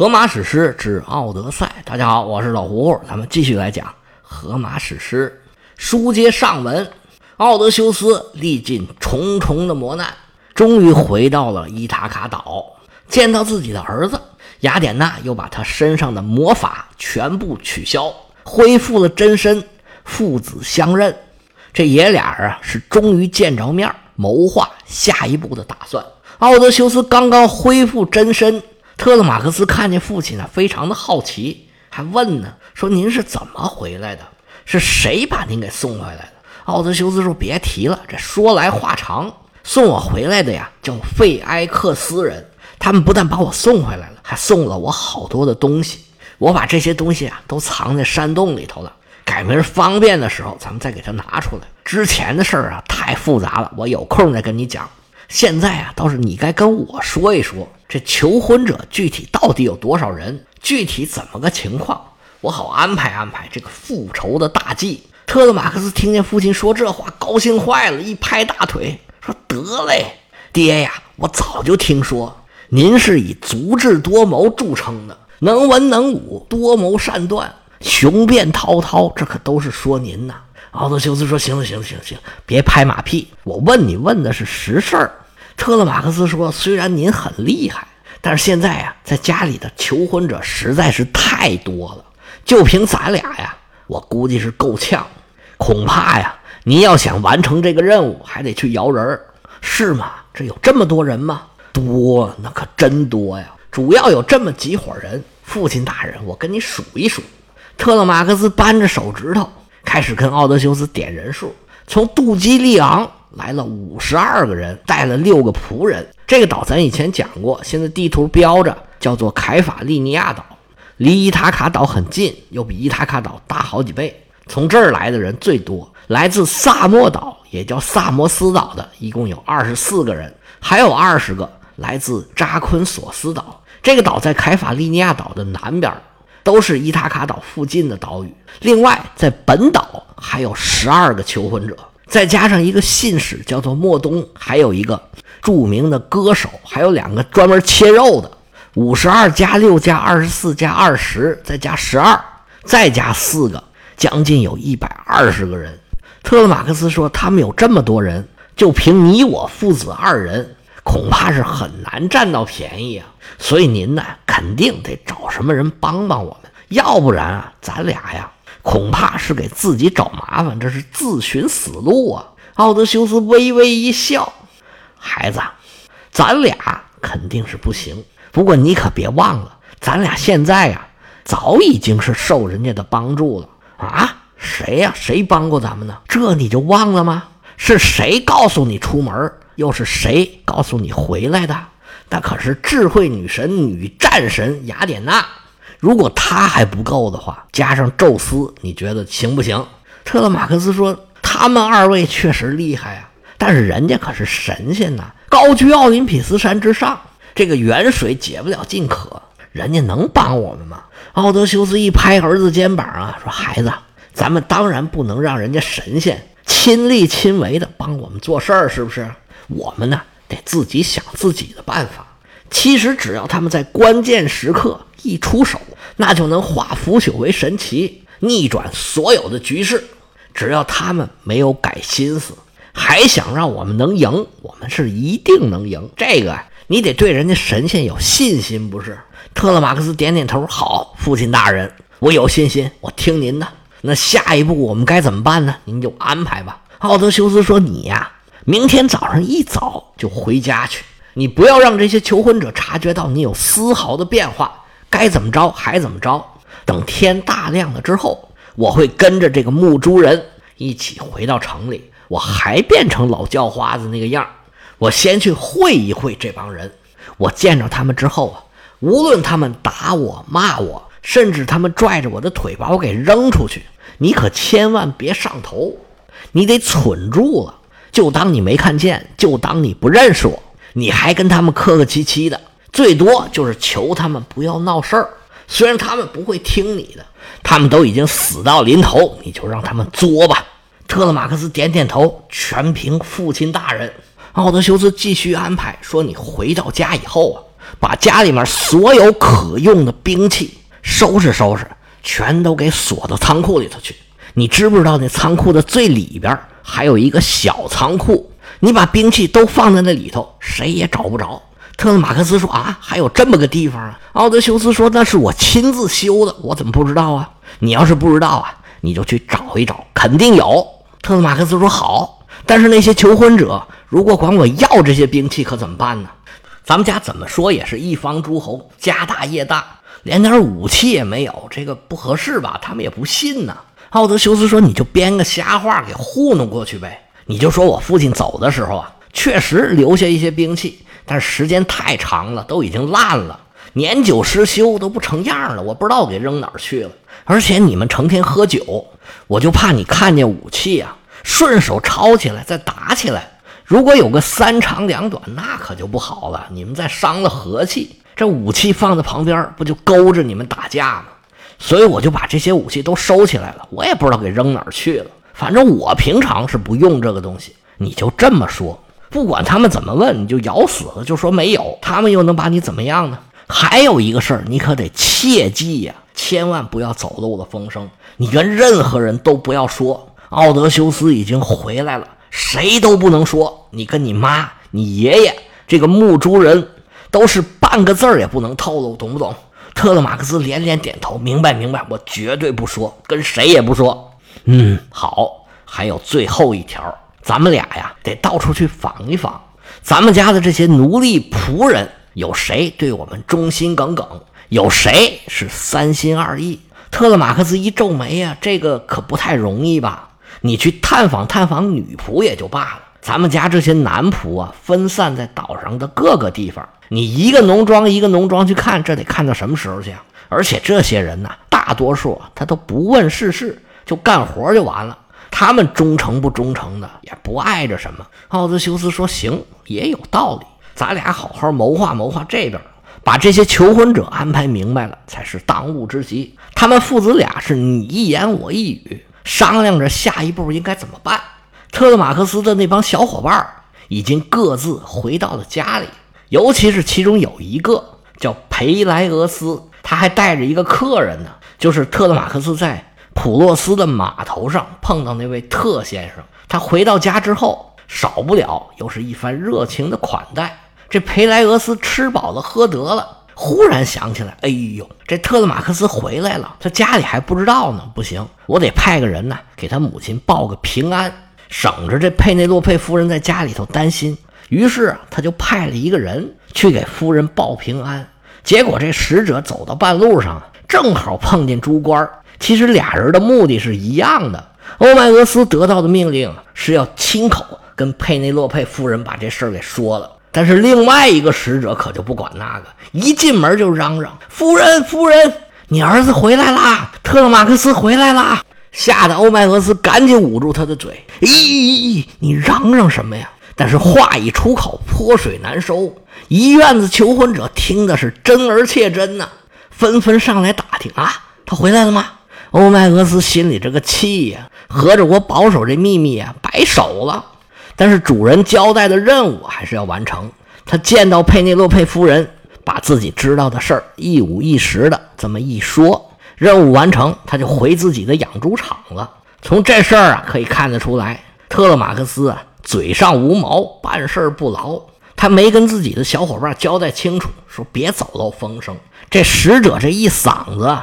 荷马史诗之《奥德赛》，大家好，我是老胡，咱们继续来讲荷马史诗。书接上文，奥德修斯历尽重重的磨难，终于回到了伊塔卡岛，见到自己的儿子雅典娜，又把他身上的魔法全部取消，恢复了真身，父子相认。这爷俩啊，是终于见着面，谋划下一步的打算。奥德修斯刚刚恢复真身。特勒马克思看见父亲呢，非常的好奇，还问呢，说您是怎么回来的？是谁把您给送回来的？奥德修斯说：“别提了，这说来话长。送我回来的呀，叫费埃克斯人。他们不但把我送回来了，还送了我好多的东西。我把这些东西啊，都藏在山洞里头了。改明儿方便的时候，咱们再给他拿出来。之前的事儿啊，太复杂了，我有空再跟你讲。现在啊，倒是你该跟我说一说。”这求婚者具体到底有多少人？具体怎么个情况？我好安排安排这个复仇的大计。特勒马克思听见父亲说这话，高兴坏了，一拍大腿说：“得嘞，爹呀，我早就听说您是以足智多谋著称的，能文能武，多谋善断，雄辩滔滔，这可都是说您呐。”奥德修斯说：“行了，行了，行了，行，别拍马屁，我问你问的是实事儿。”特勒马克思说：“虽然您很厉害，但是现在呀，在家里的求婚者实在是太多了。就凭咱俩呀，我估计是够呛。恐怕呀，您要想完成这个任务，还得去摇人儿，是吗？这有这么多人吗？多，那可真多呀！主要有这么几伙人。父亲大人，我跟你数一数。”特勒马克思扳着手指头，开始跟奥德修斯点人数，从杜基利昂。来了五十二个人，带了六个仆人。这个岛咱以前讲过，现在地图标着叫做凯法利尼亚岛，离伊塔卡岛很近，又比伊塔卡岛大好几倍。从这儿来的人最多，来自萨莫岛，也叫萨摩斯岛的，一共有二十四个人，还有二十个来自扎昆索斯岛。这个岛在凯法利尼亚岛的南边，都是伊塔卡岛附近的岛屿。另外，在本岛还有十二个求婚者。再加上一个信使叫做莫东，还有一个著名的歌手，还有两个专门切肉的。五十二加六加二十四加二十，再加十二，再加四个，将近有一百二十个人。特勒马克思说：“他们有这么多人，就凭你我父子二人，恐怕是很难占到便宜啊。所以您呢，肯定得找什么人帮帮我们，要不然啊，咱俩呀。”恐怕是给自己找麻烦，这是自寻死路啊！奥德修斯微微一笑：“孩子，咱俩肯定是不行。不过你可别忘了，咱俩现在呀，早已经是受人家的帮助了啊！谁呀？谁帮过咱们呢？这你就忘了吗？是谁告诉你出门？又是谁告诉你回来的？那可是智慧女神、女战神雅典娜。”如果他还不够的话，加上宙斯，你觉得行不行？特勒马克思说：“他们二位确实厉害啊，但是人家可是神仙呐，高居奥林匹斯山之上，这个远水解不了近渴，人家能帮我们吗？”奥德修斯一拍儿子肩膀啊，说：“孩子，咱们当然不能让人家神仙亲力亲为的帮我们做事儿，是不是？我们呢，得自己想自己的办法。其实只要他们在关键时刻。”一出手，那就能化腐朽为神奇，逆转所有的局势。只要他们没有改心思，还想让我们能赢，我们是一定能赢。这个你得对人家神仙有信心，不是？特勒马克思点点头，好，父亲大人，我有信心，我听您的。那下一步我们该怎么办呢？您就安排吧。奥德修斯说：“你呀，明天早上一早就回家去，你不要让这些求婚者察觉到你有丝毫的变化。”该怎么着还怎么着。等天大亮了之后，我会跟着这个木珠人一起回到城里。我还变成老叫花子那个样我先去会一会这帮人。我见着他们之后啊，无论他们打我、骂我，甚至他们拽着我的腿把我给扔出去，你可千万别上头。你得蠢住了，就当你没看见，就当你不认识我。你还跟他们客客气气的。最多就是求他们不要闹事儿，虽然他们不会听你的，他们都已经死到临头，你就让他们作吧。特勒马克思点点头，全凭父亲大人。奥德修斯继续安排说：“你回到家以后啊，把家里面所有可用的兵器收拾收拾，全都给锁到仓库里头去。你知不知道那仓库的最里边还有一个小仓库？你把兵器都放在那里头，谁也找不着。特勒马克思说：“啊，还有这么个地方啊！”奥德修斯说：“那是我亲自修的，我怎么不知道啊？你要是不知道啊，你就去找一找，肯定有。”特勒马克思说：“好，但是那些求婚者如果管我要这些兵器，可怎么办呢？咱们家怎么说也是一方诸侯，家大业大，连点武器也没有，这个不合适吧？他们也不信呢。”奥德修斯说：“你就编个瞎话给糊弄过去呗，你就说我父亲走的时候啊，确实留下一些兵器。”但是时间太长了，都已经烂了，年久失修都不成样了。我不知道给扔哪儿去了。而且你们成天喝酒，我就怕你看见武器啊，顺手抄起来再打起来。如果有个三长两短，那可就不好了。你们再伤了和气，这武器放在旁边，不就勾着你们打架吗？所以我就把这些武器都收起来了。我也不知道给扔哪儿去了。反正我平常是不用这个东西。你就这么说。不管他们怎么问，你就咬死了，就说没有。他们又能把你怎么样呢？还有一个事儿，你可得切记呀，千万不要走漏了风声。你跟任何人都不要说，奥德修斯已经回来了，谁都不能说。你跟你妈、你爷爷这个牧猪人，都是半个字儿也不能透露，懂不懂？特勒马克思连连点头，明白明白，我绝对不说，跟谁也不说。嗯，好，还有最后一条。咱们俩呀，得到处去访一访，咱们家的这些奴隶仆人，有谁对我们忠心耿耿？有谁是三心二意？特勒马克思一皱眉呀，这个可不太容易吧？你去探访探访女仆也就罢了，咱们家这些男仆啊，分散在岛上的各个地方，你一个农庄一个农庄去看，这得看到什么时候去啊？而且这些人呢，大多数他都不问世事，就干活就完了。他们忠诚不忠诚的，也不碍着什么。奥德修斯说：“行，也有道理，咱俩好好谋划谋划这边，把这些求婚者安排明白了，才是当务之急。他们父子俩是你一言我一语，商量着下一步应该怎么办。”特勒马克思的那帮小伙伴已经各自回到了家里，尤其是其中有一个叫培莱俄斯，他还带着一个客人呢，就是特勒马克思在。普洛斯的码头上碰到那位特先生，他回到家之后，少不了又是一番热情的款待。这培莱俄斯吃饱了喝得了，忽然想起来，哎呦，这特勒马克思回来了，他家里还不知道呢。不行，我得派个人呢，给他母亲报个平安，省着这佩内洛佩夫人在家里头担心。于是他就派了一个人去给夫人报平安。结果这使者走到半路上，正好碰见猪官其实俩人的目的是一样的。欧迈俄斯得到的命令是要亲口跟佩内洛佩夫人把这事儿给说了，但是另外一个使者可就不管那个，一进门就嚷嚷：“夫人，夫人，你儿子回来啦！特勒马克斯回来啦！”吓得欧迈俄斯赶紧捂住他的嘴：“咦，你嚷嚷什么呀？”但是话一出口，泼水难收。一院子求婚者听的是真而且真呐，纷纷上来打听啊，他回来了吗？欧迈俄斯心里这个气呀，合着我保守这秘密啊，白守了。但是主人交代的任务还是要完成。他见到佩内洛佩夫人，把自己知道的事儿一五一十的这么一说，任务完成，他就回自己的养猪场了。从这事儿啊，可以看得出来，特勒马克思啊，嘴上无毛，办事不牢。他没跟自己的小伙伴交代清楚，说别走漏风声。这使者这一嗓子。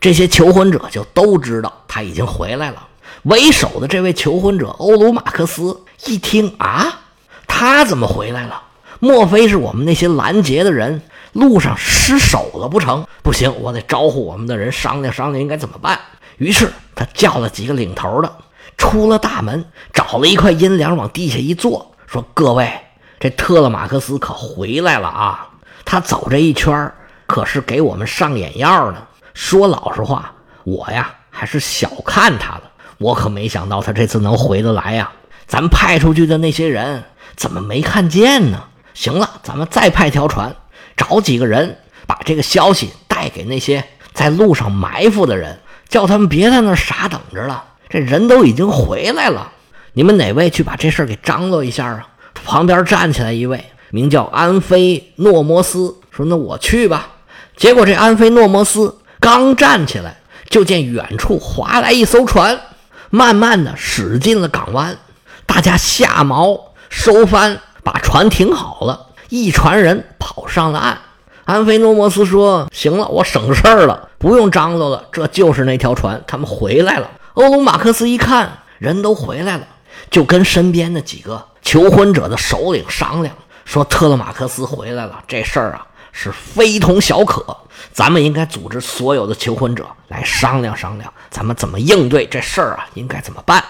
这些求婚者就都知道他已经回来了。为首的这位求婚者欧鲁马克斯一听啊，他怎么回来了？莫非是我们那些拦截的人路上失手了不成？不行，我得招呼我们的人商量商量应该怎么办。于是他叫了几个领头的，出了大门，找了一块阴凉往地下一坐，说：“各位，这特勒马克思可回来了啊！他走这一圈可是给我们上眼药呢。”说老实话，我呀还是小看他了。我可没想到他这次能回得来呀。咱派出去的那些人怎么没看见呢？行了，咱们再派条船，找几个人把这个消息带给那些在路上埋伏的人，叫他们别在那傻等着了。这人都已经回来了，你们哪位去把这事儿给张罗一下啊？旁边站起来一位，名叫安菲诺摩斯，说：“那我去吧。”结果这安菲诺摩斯刚站起来，就见远处划来一艘船，慢慢的驶进了港湾。大家下锚收帆，把船停好了，一船人跑上了岸。安菲诺摩斯说：“行了，我省事儿了，不用张罗了，这就是那条船，他们回来了。”欧龙马克思一看人都回来了，就跟身边的几个求婚者的首领商量。说特勒马克斯回来了，这事儿啊是非同小可，咱们应该组织所有的求婚者来商量商量，咱们怎么应对这事儿啊？应该怎么办？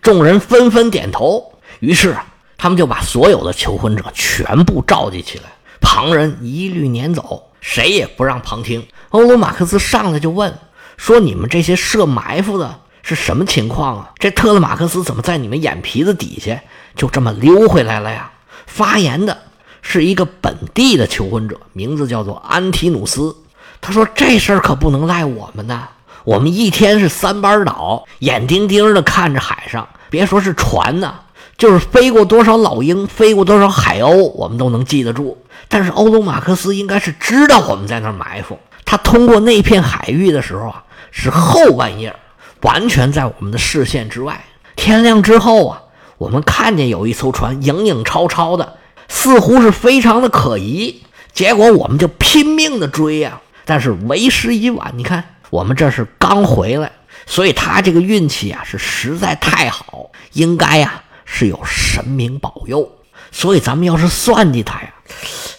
众人纷纷点头，于是啊，他们就把所有的求婚者全部召集起来，旁人一律撵走，谁也不让旁听。欧罗马克斯上来就问说：“你们这些设埋伏的是什么情况啊？这特勒马克斯怎么在你们眼皮子底下就这么溜回来了呀？”发言的是一个本地的求婚者，名字叫做安提努斯。他说：“这事儿可不能赖我们呐，我们一天是三班倒，眼盯盯的看着海上，别说是船呢，就是飞过多少老鹰，飞过多少海鸥，我们都能记得住。但是欧罗马克斯应该是知道我们在那儿埋伏，他通过那片海域的时候啊，是后半夜，完全在我们的视线之外。天亮之后啊。”我们看见有一艘船影影绰绰的，似乎是非常的可疑。结果我们就拼命的追呀，但是为时已晚。你看，我们这是刚回来，所以他这个运气啊是实在太好，应该呀是有神明保佑。所以咱们要是算计他呀，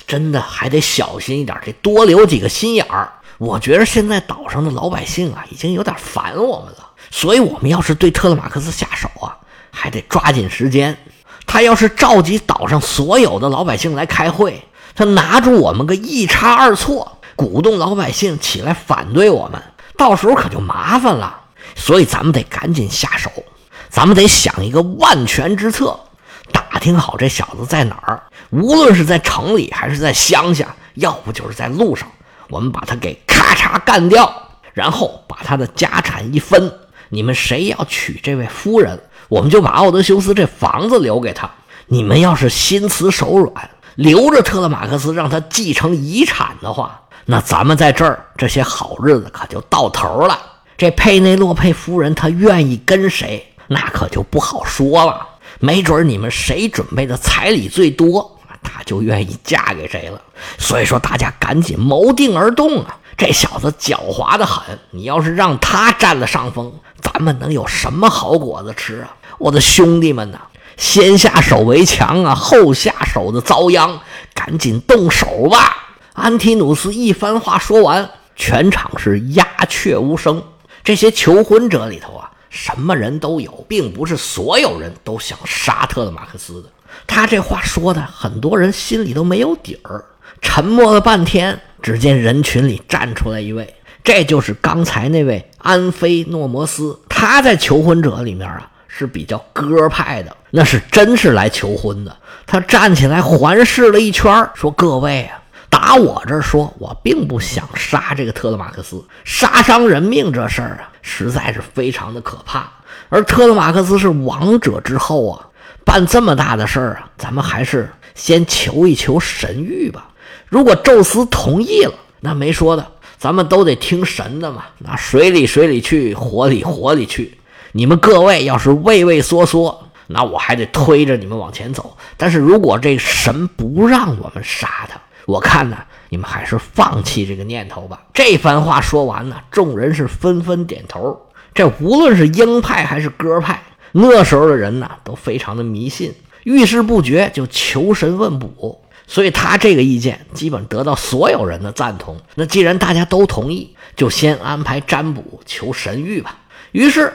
真的还得小心一点，得多留几个心眼儿。我觉得现在岛上的老百姓啊，已经有点烦我们了，所以我们要是对特勒马克斯下手啊。还得抓紧时间。他要是召集岛上所有的老百姓来开会，他拿住我们个一差二错，鼓动老百姓起来反对我们，到时候可就麻烦了。所以咱们得赶紧下手，咱们得想一个万全之策，打听好这小子在哪儿，无论是在城里还是在乡下，要不就是在路上，我们把他给咔嚓干掉，然后把他的家产一分，你们谁要娶这位夫人？我们就把奥德修斯这房子留给他。你们要是心慈手软，留着特勒马克斯让他继承遗产的话，那咱们在这儿这些好日子可就到头了。这佩内洛佩夫人她愿意跟谁，那可就不好说了。没准你们谁准备的彩礼最多，她就愿意嫁给谁了。所以说，大家赶紧谋定而动啊！这小子狡猾的很，你要是让他占了上风，咱们能有什么好果子吃啊？我的兄弟们呐，先下手为强啊，后下手的遭殃，赶紧动手吧！安提努斯一番话说完，全场是鸦雀无声。这些求婚者里头啊，什么人都有，并不是所有人都想杀特勒马克思的。他这话说的，很多人心里都没有底儿。沉默了半天，只见人群里站出来一位，这就是刚才那位安菲诺摩斯。他在求婚者里面啊。是比较鸽派的，那是真是来求婚的。他站起来环视了一圈，说：“各位啊，打我这儿说，我并不想杀这个特勒马克思，杀伤人命这事儿啊，实在是非常的可怕。而特勒马克思是王者之后啊，办这么大的事儿啊，咱们还是先求一求神谕吧。如果宙斯同意了，那没说的，咱们都得听神的嘛。那水里水里去，火里火里去。”你们各位要是畏畏缩缩，那我还得推着你们往前走。但是如果这神不让我们杀他，我看呢，你们还是放弃这个念头吧。这番话说完呢，众人是纷纷点头。这无论是鹰派还是鸽派，那时候的人呢，都非常的迷信，遇事不决就求神问卜。所以他这个意见基本得到所有人的赞同。那既然大家都同意，就先安排占卜求神谕吧。于是。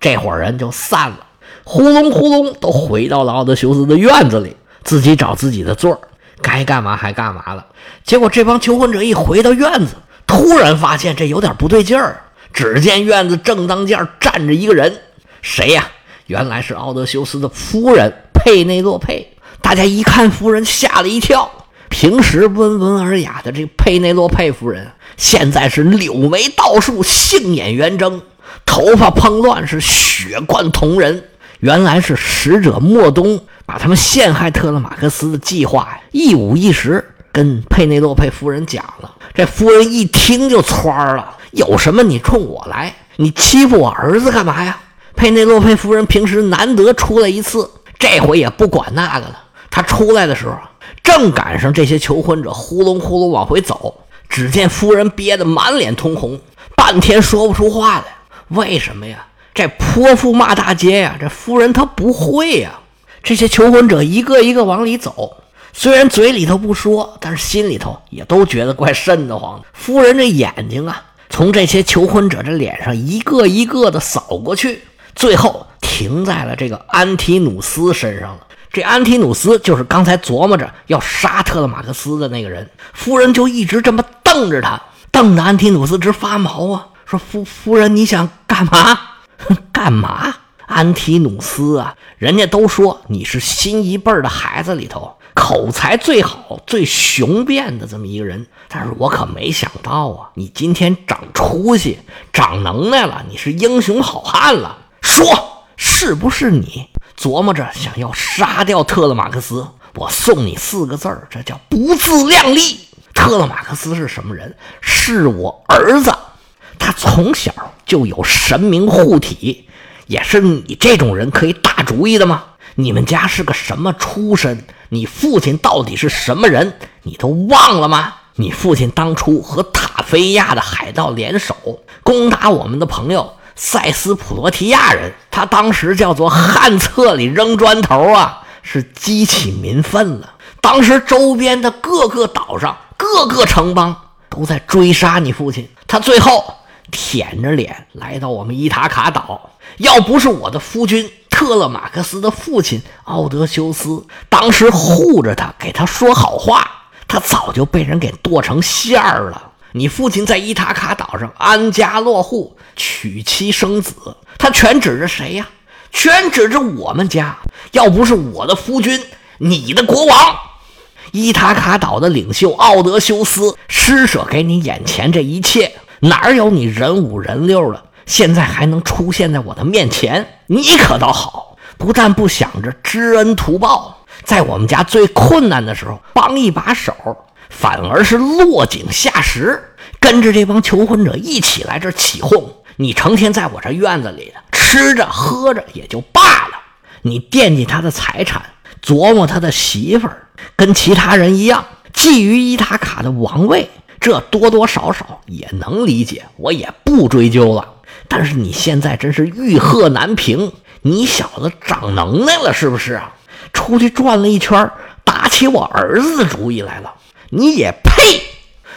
这伙人就散了，呼隆呼隆都回到了奥德修斯的院子里，自己找自己的座儿，该干嘛还干嘛了。结果这帮求婚者一回到院子，突然发现这有点不对劲儿。只见院子正当间站着一个人，谁呀？原来是奥德修斯的夫人佩内洛佩。大家一看夫人，吓了一跳。平时温文尔雅的这佩内洛佩夫人，现在是柳眉倒竖，杏眼圆睁。头发蓬乱，是血贯瞳仁。原来是使者莫东把他们陷害特勒马克斯的计划，一五一十跟佩内洛佩夫人讲了。这夫人一听就蹿了，有什么你冲我来？你欺负我儿子干嘛呀？佩内洛佩夫人平时难得出来一次，这回也不管那个了。她出来的时候，正赶上这些求婚者呼隆呼隆往回走。只见夫人憋得满脸通红，半天说不出话来。为什么呀？这泼妇骂大街呀！这夫人她不会呀。这些求婚者一个一个往里走，虽然嘴里头不说，但是心里头也都觉得怪瘆得慌的。夫人这眼睛啊，从这些求婚者这脸上一个一个的扫过去，最后停在了这个安提努斯身上了。这安提努斯就是刚才琢磨着要杀特勒马克斯的那个人。夫人就一直这么瞪着他，瞪得安提努斯直发毛啊！说夫夫人，你想干嘛？干嘛？安提努斯啊，人家都说你是新一辈的孩子里头口才最好、最雄辩的这么一个人，但是我可没想到啊，你今天长出息、长能耐了，你是英雄好汉了。说是不是你琢磨着想要杀掉特勒马克斯？我送你四个字儿，这叫不自量力。特勒马克斯是什么人？是我儿子，从小就有神明护体。也是你这种人可以打主意的吗？你们家是个什么出身？你父亲到底是什么人？你都忘了吗？你父亲当初和塔菲亚的海盗联手攻打我们的朋友塞斯普罗提亚人，他当时叫做旱厕里扔砖头啊，是激起民愤了。当时周边的各个岛上、各个城邦都在追杀你父亲，他最后舔着脸来到我们伊塔卡岛。要不是我的夫君特勒马克斯的父亲奥德修斯当时护着他，给他说好话，他早就被人给剁成馅儿了。你父亲在伊塔卡岛上安家落户、娶妻生子，他全指着谁呀？全指着我们家。要不是我的夫君，你的国王伊塔卡岛的领袖奥德修斯施舍给你眼前这一切，哪有你人五人六的？现在还能出现在我的面前，你可倒好，不但不想着知恩图报，在我们家最困难的时候帮一把手，反而是落井下石，跟着这帮求婚者一起来这起哄。你成天在我这院子里吃着喝着也就罢了，你惦记他的财产，琢磨他的媳妇儿，跟其他人一样觊觎伊塔卡的王位，这多多少少也能理解，我也不追究了。但是你现在真是欲壑难平，你小子长能耐了是不是啊？出去转了一圈，打起我儿子的主意来了，你也配？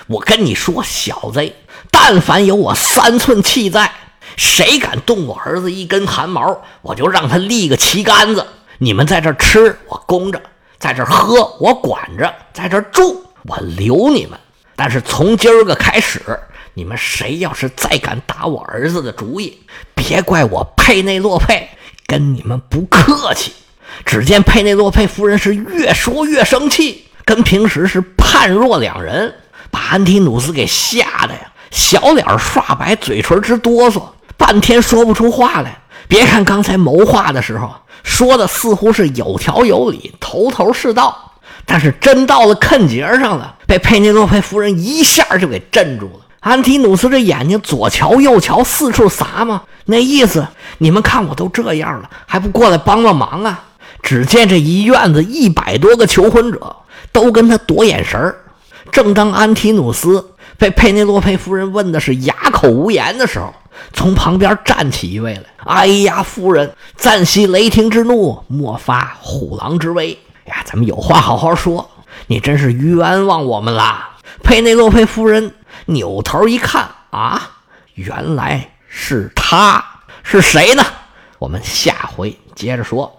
我跟你说，小子，但凡有我三寸气在，谁敢动我儿子一根汗毛，我就让他立个旗杆子。你们在这吃，我供着；在这喝，我管着；在这住，我留你们。但是从今儿个开始。你们谁要是再敢打我儿子的主意，别怪我佩内洛佩跟你们不客气。只见佩内洛佩夫人是越说越生气，跟平时是判若两人，把安提努斯给吓得呀，小脸刷白，嘴唇直哆嗦，半天说不出话来。别看刚才谋划的时候说的似乎是有条有理，头头是道，但是真到了坑节上了，被佩内洛佩夫人一下就给镇住了。安提努斯这眼睛左瞧右瞧，四处撒嘛，那意思，你们看我都这样了，还不过来帮帮忙啊？只见这一院子一百多个求婚者都跟他躲眼神儿。正当安提努斯被佩内洛佩夫人问的是哑口无言的时候，从旁边站起一位来。哎呀，夫人，暂息雷霆之怒，莫发虎狼之威。呀，咱们有话好好说。你真是冤枉我们啦！佩内洛佩夫人。扭头一看啊，原来是他，是谁呢？我们下回接着说。